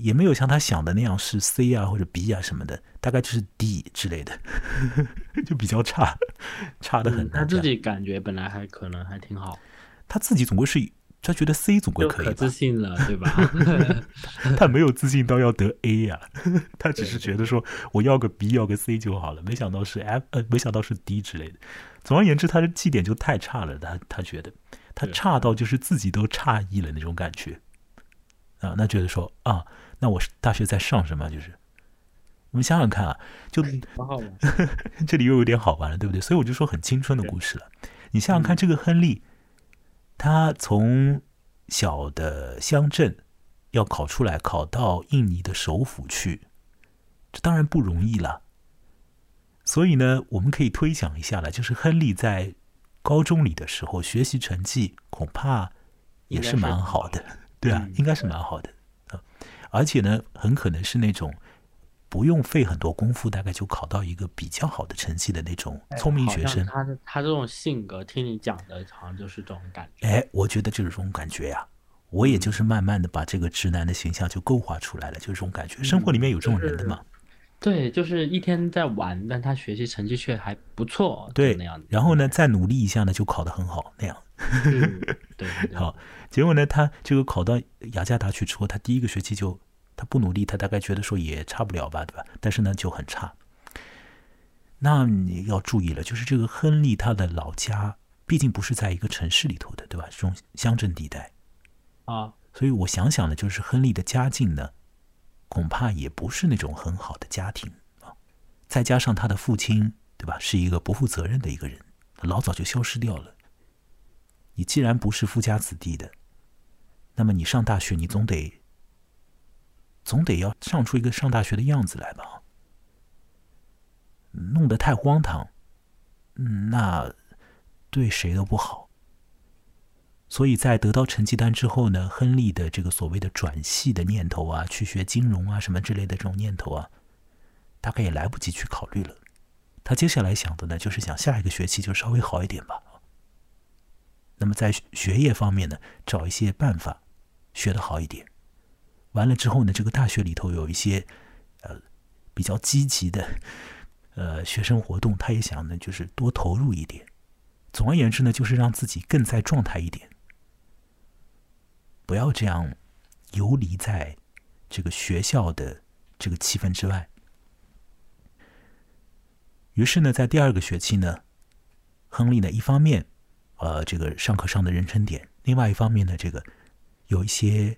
也没有像他想的那样是 C 啊或者 B 啊什么的，大概就是 D 之类的，就比较差，差的很。他自己感觉本来还可能还挺好，他自己总归是他觉得 C 总归可以，可自信了，对吧？他没有自信到要得 A 呀，他只是觉得说我要个 B 要个 C 就好了，没想到是 F，呃，没想到是 D 之类的。总而言之，他的绩点就太差了，他他觉得他差到就是自己都诧异了那种感觉啊，那觉得说啊。那我是大学在上什么？就是我们想想看啊，就 这里又有点好玩了，对不对？所以我就说很青春的故事了。你想想看，这个亨利，他从小的乡镇要考出来，考到印尼的首府去，这当然不容易了。所以呢，我们可以推想一下了，就是亨利在高中里的时候，学习成绩恐怕也是蛮好的，对啊，应该是蛮好的啊。而且呢，很可能是那种不用费很多功夫，大概就考到一个比较好的成绩的那种聪明学生。他他这种性格，听你讲的，好像就是这种感觉。哎，我觉得就是这种感觉呀。我也就是慢慢的把这个直男的形象就勾画出来了，就是这种感觉。生活里面有这种人的嘛？对，就是一天在玩，但他学习成绩却还不错。对，那样。然后呢，再努力一下呢，就考得很好那样。对，好。结果呢，他这个考到雅加达去之后，他第一个学期就他不努力，他大概觉得说也差不了吧，对吧？但是呢，就很差。那你要注意了，就是这个亨利他的老家毕竟不是在一个城市里头的，对吧？这种乡镇地带啊，所以我想想呢，就是亨利的家境呢，恐怕也不是那种很好的家庭啊。再加上他的父亲，对吧，是一个不负责任的一个人，老早就消失掉了。你既然不是富家子弟的。那么你上大学，你总得总得要上出一个上大学的样子来吧？弄得太荒唐，那对谁都不好。所以在得到成绩单之后呢，亨利的这个所谓的转系的念头啊，去学金融啊什么之类的这种念头啊，大概也来不及去考虑了。他接下来想的呢，就是想下一个学期就稍微好一点吧。那么在学业方面呢，找一些办法学得好一点。完了之后呢，这个大学里头有一些呃比较积极的呃学生活动，他也想呢，就是多投入一点。总而言之呢，就是让自己更在状态一点。不要这样游离在这个学校的这个气氛之外。于是呢，在第二个学期呢，亨利呢，一方面，呃，这个上课上的认真点；另外一方面呢，这个有一些，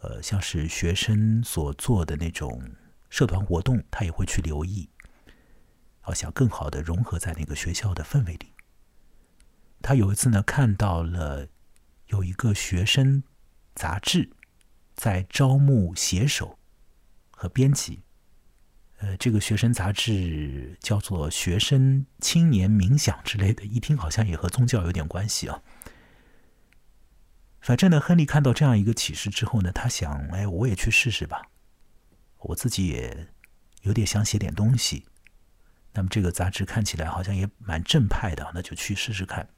呃，像是学生所做的那种社团活动，他也会去留意，好想更好的融合在那个学校的氛围里。他有一次呢，看到了有一个学生。杂志在招募写手和编辑。呃，这个学生杂志叫做《学生青年冥想》之类的，一听好像也和宗教有点关系啊。反正呢，亨利看到这样一个启示之后呢，他想：哎，我也去试试吧。我自己也有点想写点东西。那么这个杂志看起来好像也蛮正派的，那就去试试看。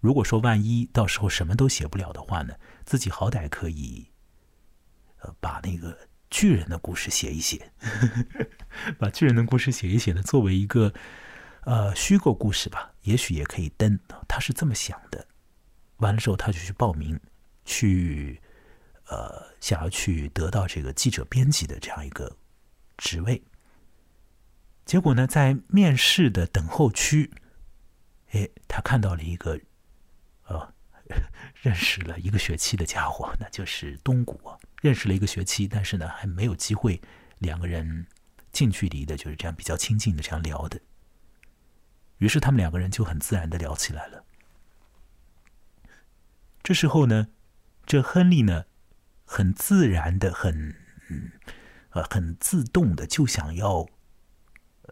如果说万一到时候什么都写不了的话呢，自己好歹可以，呃，把那个巨人的故事写一写，把巨人的故事写一写呢，作为一个呃虚构故事吧，也许也可以登。他是这么想的。完了之后，他就去报名，去呃想要去得到这个记者编辑的这样一个职位。结果呢，在面试的等候区，哎，他看到了一个。呃，认识了一个学期的家伙，那就是东谷。认识了一个学期，但是呢，还没有机会两个人近距离的，就是这样比较亲近的这样聊的。于是他们两个人就很自然的聊起来了。这时候呢，这亨利呢，很自然的、很呃、很自动的就想要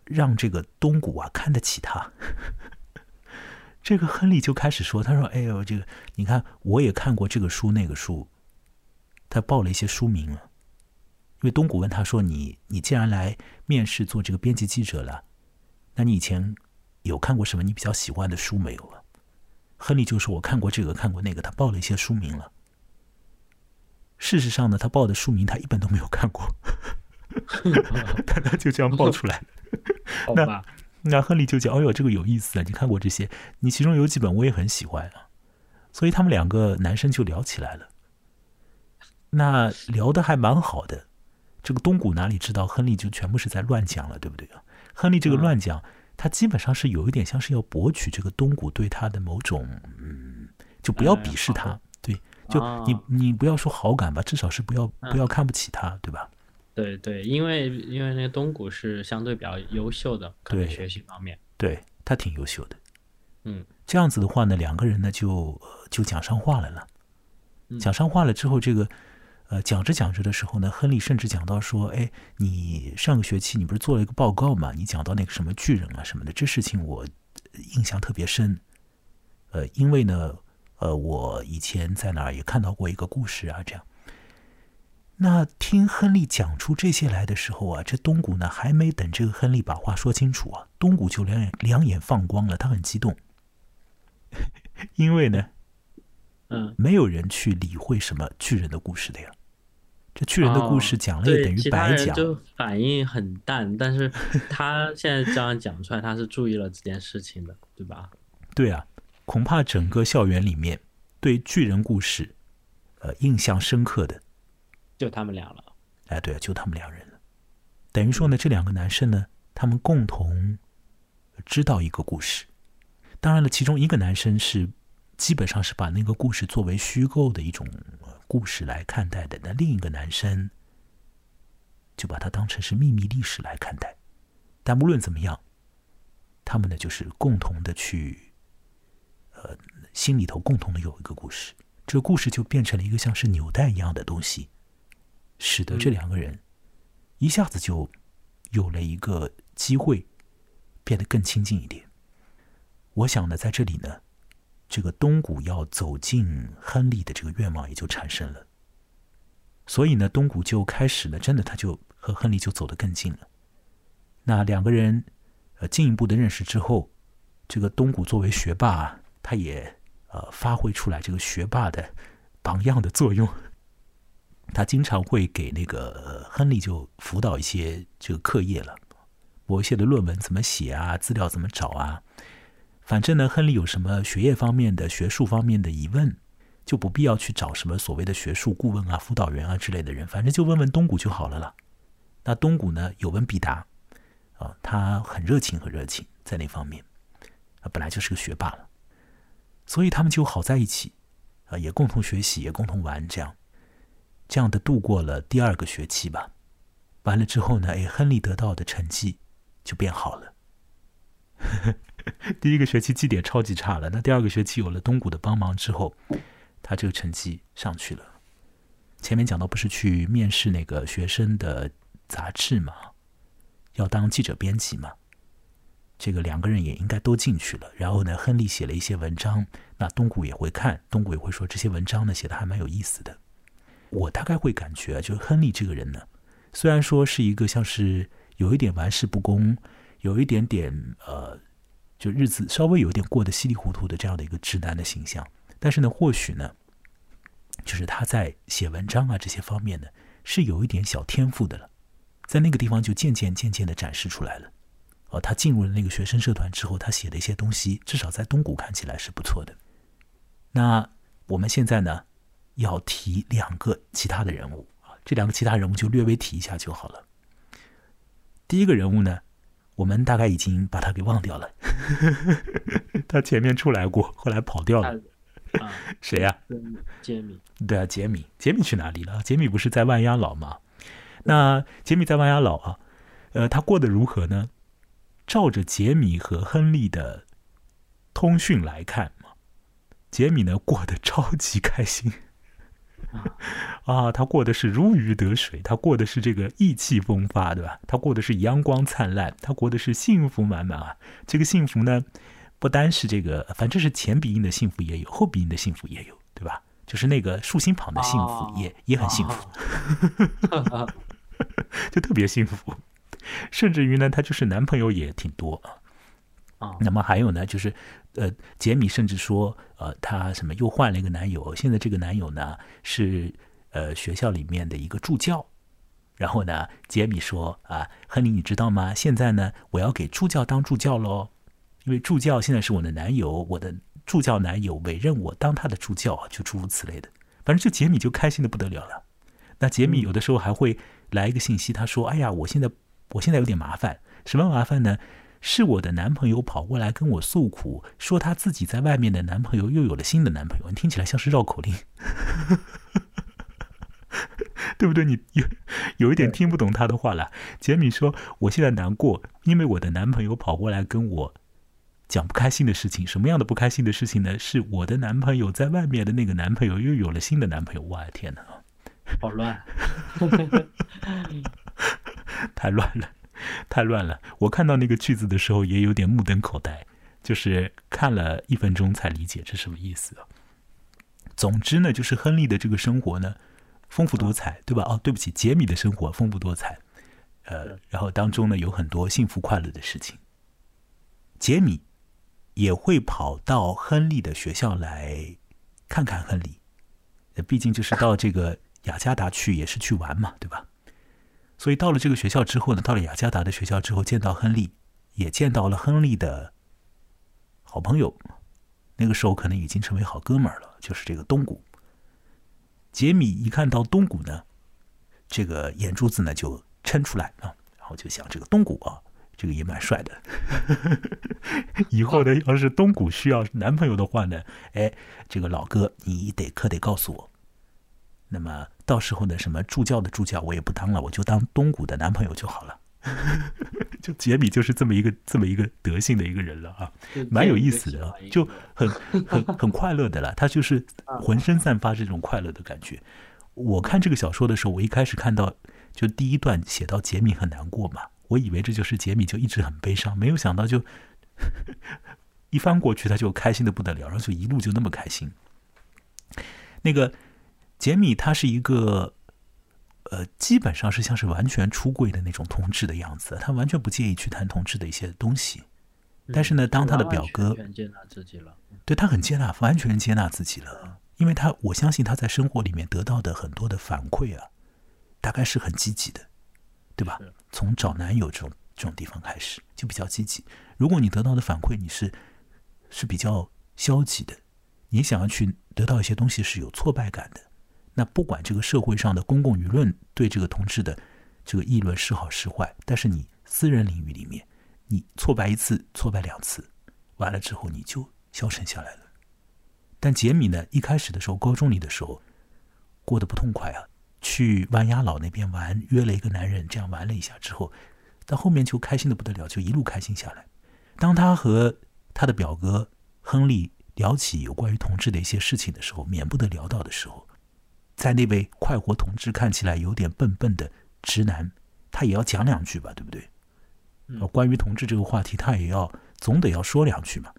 让这个东谷啊看得起他。这个亨利就开始说：“他说，哎呦，这个你看，我也看过这个书那个书。”他报了一些书名了。因为东谷问他说：“你你既然来面试做这个编辑记者了，那你以前有看过什么你比较喜欢的书没有了？”亨利就说：“我看过这个，看过那个。”他报了一些书名了。事实上呢，他报的书名他一本都没有看过，但他就这样报出来 那。那亨利就讲：“哦呦，这个有意思啊！你看过这些？你其中有几本我也很喜欢啊。”所以他们两个男生就聊起来了。那聊的还蛮好的。这个东谷哪里知道亨利就全部是在乱讲了，对不对啊？亨利这个乱讲，他基本上是有一点像是要博取这个东谷对他的某种，嗯，就不要鄙视他，对，就你你不要说好感吧，至少是不要不要看不起他，对吧？对对，因为因为那个东谷是相对比较优秀的，可能学习方面，对他挺优秀的。嗯，这样子的话呢，两个人呢就就讲上话来了。讲上话了之后，这个呃讲着讲着的时候呢，亨利甚至讲到说：“哎，你上个学期你不是做了一个报告嘛？你讲到那个什么巨人啊什么的，这事情我印象特别深。呃，因为呢，呃，我以前在哪儿也看到过一个故事啊，这样。”那听亨利讲出这些来的时候啊，这东谷呢还没等这个亨利把话说清楚啊，东谷就两眼两眼放光了，他很激动，因为呢，嗯，没有人去理会什么巨人的故事的呀，这巨人的故事讲了也等于白讲，就反应很淡，但是他现在这样讲出来，他是注意了这件事情的，对吧？对啊，恐怕整个校园里面对巨人故事，呃，印象深刻的。就他们俩了，哎，对啊，就他们两人了。等于说呢，这两个男生呢，他们共同知道一个故事。当然了，其中一个男生是基本上是把那个故事作为虚构的一种故事来看待的，那另一个男生就把它当成是秘密历史来看待。但无论怎么样，他们呢就是共同的去，呃，心里头共同的有一个故事，这故事就变成了一个像是纽带一样的东西。使得这两个人一下子就有了一个机会，变得更亲近一点。我想呢，在这里呢，这个东谷要走进亨利的这个愿望也就产生了。所以呢，东谷就开始呢，真的他就和亨利就走得更近了。那两个人呃进一步的认识之后，这个东谷作为学霸，他也呃发挥出来这个学霸的榜样的作用。他经常会给那个亨利就辅导一些这个课业了，某一些的论文怎么写啊，资料怎么找啊。反正呢，亨利有什么学业方面的、学术方面的疑问，就不必要去找什么所谓的学术顾问啊、辅导员啊之类的人，反正就问问东谷就好了啦。那东谷呢，有问必答，啊，他很热情，很热情，在那方面，啊，本来就是个学霸了，所以他们就好在一起，啊，也共同学习，也共同玩，这样。这样的度过了第二个学期吧，完了之后呢，哎，亨利得到的成绩就变好了。第一个学期绩点超级差了，那第二个学期有了东谷的帮忙之后，他这个成绩上去了。前面讲到不是去面试那个学生的杂志嘛，要当记者编辑嘛，这个两个人也应该都进去了。然后呢，亨利写了一些文章，那东谷也会看，东谷也会说这些文章呢写的还蛮有意思的。我大概会感觉，就是亨利这个人呢，虽然说是一个像是有一点玩世不恭，有一点点呃，就日子稍微有点过得稀里糊涂的这样的一个直男的形象，但是呢，或许呢，就是他在写文章啊这些方面呢，是有一点小天赋的了，在那个地方就渐渐渐渐的展示出来了。哦，他进入了那个学生社团之后，他写的一些东西，至少在东谷看起来是不错的。那我们现在呢？要提两个其他的人物啊，这两个其他人物就略微提一下就好了。第一个人物呢，我们大概已经把他给忘掉了，他前面出来过，后来跑掉了。谁呀？杰米。对啊，杰米。杰米去哪里了？杰米不是在万压老吗？那杰米在万压老啊，呃，他过得如何呢？照着杰米和亨利的通讯来看嘛，杰米呢过得超级开心。啊，他过的是如鱼得水，他过的是这个意气风发，对吧？他过的是阳光灿烂，他过的是幸福满满啊！这个幸福呢，不单是这个，反正是前鼻音的幸福也有，后鼻音的幸福也有，对吧？就是那个竖心旁的幸福也也很幸福，就特别幸福，甚至于呢，他就是男朋友也挺多啊。那么还有呢，就是，呃，杰米甚至说，呃，他什么又换了一个男友，现在这个男友呢是呃学校里面的一个助教。然后呢，杰米说啊，亨利，你知道吗？现在呢，我要给助教当助教喽，因为助教现在是我的男友，我的助教男友委任我当他的助教，就诸如此类的。反正就杰米就开心的不得了了。那杰米有的时候还会来一个信息，他说，哎呀，我现在我现在有点麻烦，什么麻烦呢？是我的男朋友跑过来跟我诉苦，说他自己在外面的男朋友又有了新的男朋友。你听起来像是绕口令，对不对？你有有一点听不懂他的话了。杰米说：“我现在难过，因为我的男朋友跑过来跟我讲不开心的事情。什么样的不开心的事情呢？是我的男朋友在外面的那个男朋友又有了新的男朋友。我的天哪，好乱，太乱了。” 太乱了！我看到那个句子的时候也有点目瞪口呆，就是看了一分钟才理解这什么意思。总之呢，就是亨利的这个生活呢，丰富多彩，对吧？哦，对不起，杰米的生活丰富多彩，呃，然后当中呢有很多幸福快乐的事情。杰米也会跑到亨利的学校来看看亨利，毕竟就是到这个雅加达去也是去玩嘛，对吧？所以到了这个学校之后呢，到了雅加达的学校之后，见到亨利，也见到了亨利的好朋友，那个时候可能已经成为好哥们儿了，就是这个东谷。杰米一看到东谷呢，这个眼珠子呢就抻出来啊，然后就想这个东谷啊，这个也蛮帅的。以后呢，要是东谷需要男朋友的话呢，哎，这个老哥你得可得告诉我。那么到时候呢，什么助教的助教我也不当了，我就当东谷的男朋友就好了。就杰米就是这么一个这么一个德性的一个人了啊，蛮有意思的，就很很很快乐的了。他就是浑身散发这种快乐的感觉。我看这个小说的时候，我一开始看到就第一段写到杰米很难过嘛，我以为这就是杰米就一直很悲伤，没有想到就 一翻过去，他就开心的不得了，然后就一路就那么开心。那个杰米他是一个，呃，基本上是像是完全出柜的那种同志的样子，他完全不介意去谈同志的一些东西。但是呢，当他的表哥接纳自己了，对他很接纳，完全接纳自己了，因为他我相信他在生活里面得到的很多的反馈啊，大概是很积极的，对吧？从找男友这种这种地方开始就比较积极。如果你得到的反馈你是是比较消极的，你想要去得到一些东西是有挫败感的，那不管这个社会上的公共舆论对这个同志的这个议论是好是坏，但是你私人领域里面。你挫败一次，挫败两次，完了之后你就消沉下来了。但杰米呢，一开始的时候，高中里的时候，过得不痛快啊。去弯鸭老那边玩，约了一个男人，这样玩了一下之后，到后面就开心的不得了，就一路开心下来。当他和他的表哥亨利聊起有关于同志的一些事情的时候，免不得聊到的时候，在那位快活同志看起来有点笨笨的直男，他也要讲两句吧，对不对？关于同志这个话题，他也要总得要说两句嘛，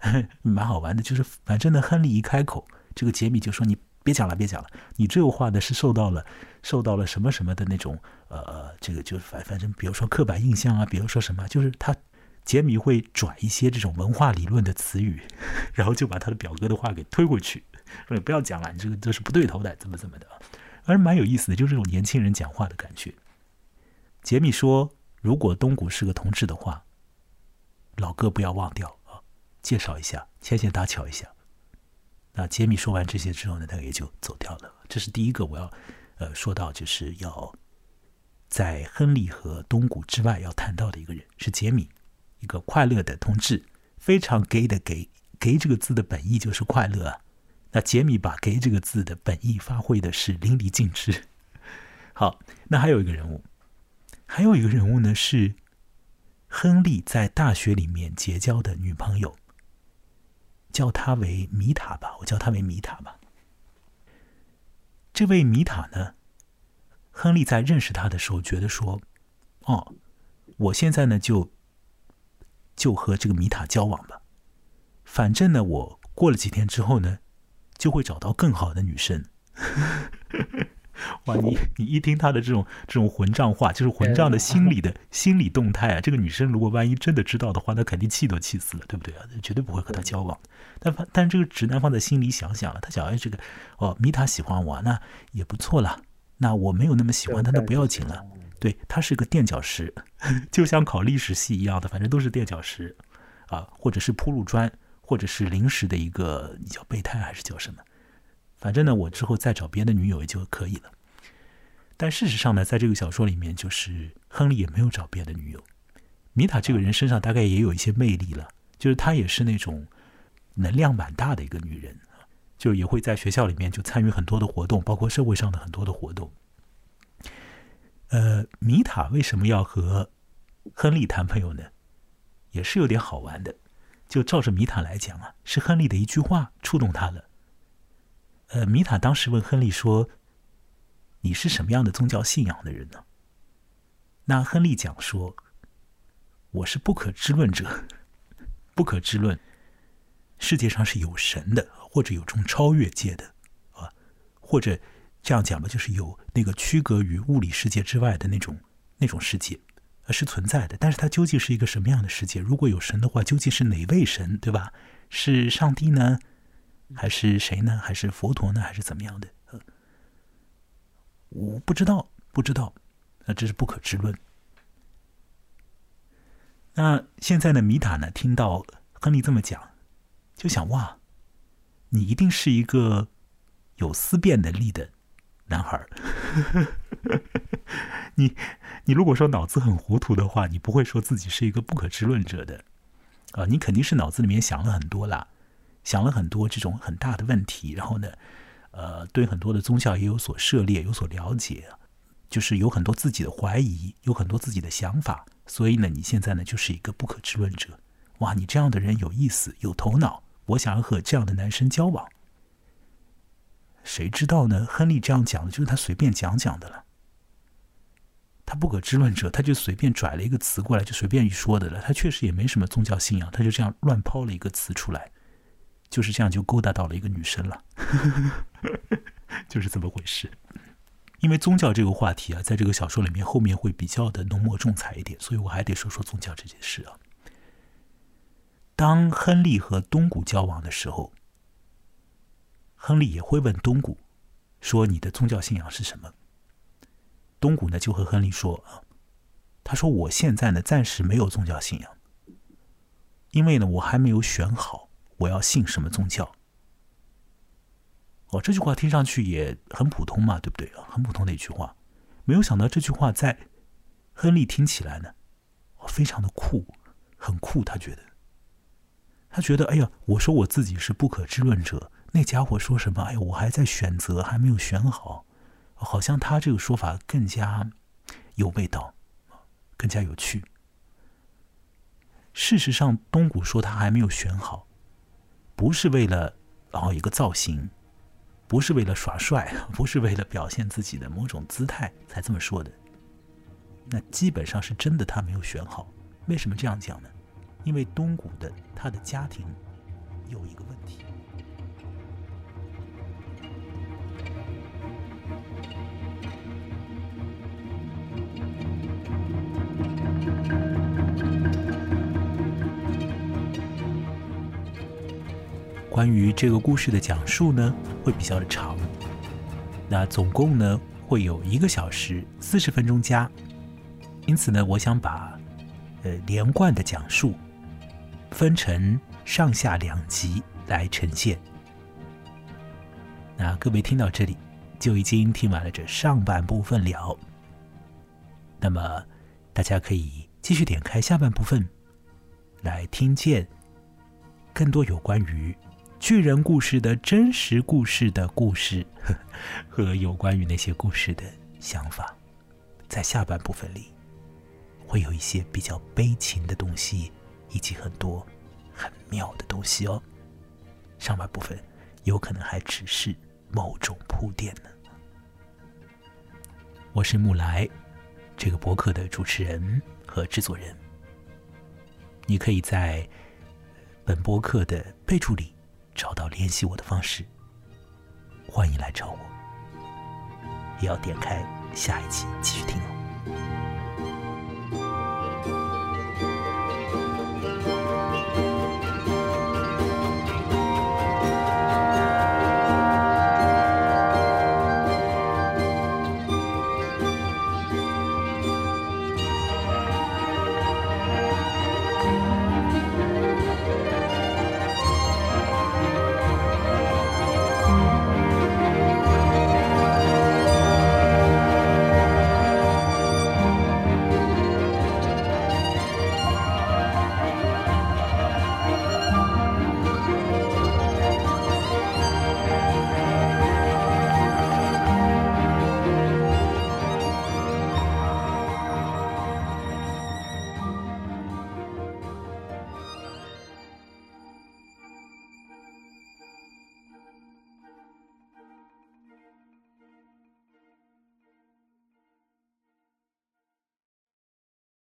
蛮好玩的。就是反正呢，亨利一开口，这个杰米就说：“你别讲了，别讲了，你这个话呢是受到了受到了什么什么的那种呃，这个就反反正比如说刻板印象啊，比如说什么，就是他 杰米会转一些这种文化理论的词语，然后就把他的表哥的话给推过去，说你不要讲了，你这个这是不对头的，怎么怎么的，而蛮有意思的，就是这种年轻人讲话的感觉。杰米说。如果东谷是个同志的话，老哥不要忘掉啊，介绍一下，牵线搭桥一下。那杰米说完这些之后呢，他也就走掉了。这是第一个我要呃说到，就是要在亨利和东谷之外要谈到的一个人是杰米，一个快乐的同志，非常 gay 的 gay，gay 这个字的本意就是快乐啊。那杰米把 gay 这个字的本意发挥的是淋漓尽致。好，那还有一个人物。还有一个人物呢，是亨利在大学里面结交的女朋友，叫她为米塔吧，我叫她为米塔吧。这位米塔呢，亨利在认识她的时候，觉得说：“哦，我现在呢就就和这个米塔交往吧，反正呢，我过了几天之后呢，就会找到更好的女生。”哇，你你一听他的这种这种混账话，就是混账的心理的 心理动态啊！这个女生如果万一真的知道的话，那肯定气都气死了，对不对啊？绝对不会和他交往。但但这个直男放在心里想想了，他想哎，这个哦，米塔喜欢我，那也不错了。那我没有那么喜欢他，那不要紧了。对他是个垫脚石，就像考历史系一样的，反正都是垫脚石啊，或者是铺路砖，或者是临时的一个你叫备胎还是叫什么？反正呢，我之后再找别的女友也就可以了。但事实上呢，在这个小说里面，就是亨利也没有找别的女友。米塔这个人身上大概也有一些魅力了，就是她也是那种能量蛮大的一个女人，就也会在学校里面就参与很多的活动，包括社会上的很多的活动。呃，米塔为什么要和亨利谈朋友呢？也是有点好玩的。就照着米塔来讲啊，是亨利的一句话触动他了。呃，米塔当时问亨利说：“你是什么样的宗教信仰的人呢？”那亨利讲说：“我是不可知论者，不可知论，世界上是有神的，或者有种超越界的啊，或者这样讲吧，就是有那个区隔于物理世界之外的那种那种世界，是存在的。但是它究竟是一个什么样的世界？如果有神的话，究竟是哪位神，对吧？是上帝呢？”还是谁呢？还是佛陀呢？还是怎么样的？我不知道，不知道，那这是不可知论。那现在呢？米塔呢？听到亨利这么讲，就想：哇，你一定是一个有思辨能力的男孩儿。你，你如果说脑子很糊涂的话，你不会说自己是一个不可知论者的啊！你肯定是脑子里面想了很多啦。想了很多这种很大的问题，然后呢，呃，对很多的宗教也有所涉猎，有所了解，就是有很多自己的怀疑，有很多自己的想法。所以呢，你现在呢就是一个不可知论者。哇，你这样的人有意思，有头脑，我想要和这样的男生交往。谁知道呢？亨利这样讲的，就是他随便讲讲的了。他不可知论者，他就随便拽了一个词过来，就随便一说的了。他确实也没什么宗教信仰，他就这样乱抛了一个词出来，就是这样就勾搭到了一个女生了，就是这么回事。因为宗教这个话题啊，在这个小说里面后面会比较的浓墨重彩一点，所以我还得说说宗教这件事啊。当亨利和东谷交往的时候，亨利也会问东谷说：“你的宗教信仰是什么？”东谷呢就和亨利说：“啊，他说我现在呢暂时没有宗教信仰，因为呢我还没有选好我要信什么宗教。”哦，这句话听上去也很普通嘛，对不对？很普通的一句话，没有想到这句话在亨利听起来呢，非常的酷，很酷。他觉得，他觉得，哎呀，我说我自己是不可知论者，那家伙说什么？哎呀，我还在选择，还没有选好。好像他这个说法更加有味道，更加有趣。事实上，东谷说他还没有选好，不是为了然后一个造型，不是为了耍帅，不是为了表现自己的某种姿态才这么说的。那基本上是真的，他没有选好。为什么这样讲呢？因为东谷的他的家庭有一个问题。关于这个故事的讲述呢，会比较的长。那总共呢会有一个小时四十分钟加，因此呢，我想把呃连贯的讲述分成上下两集来呈现。那各位听到这里就已经听完了这上半部分了，那么大家可以继续点开下半部分来听见更多有关于。巨人故事的真实故事的故事呵 和有关于那些故事的想法，在下半部分里会有一些比较悲情的东西，以及很多很妙的东西哦。上半部分有可能还只是某种铺垫呢。我是木来，这个博客的主持人和制作人。你可以在本博客的备注里。找到联系我的方式，欢迎来找我。也要点开下一期继续听。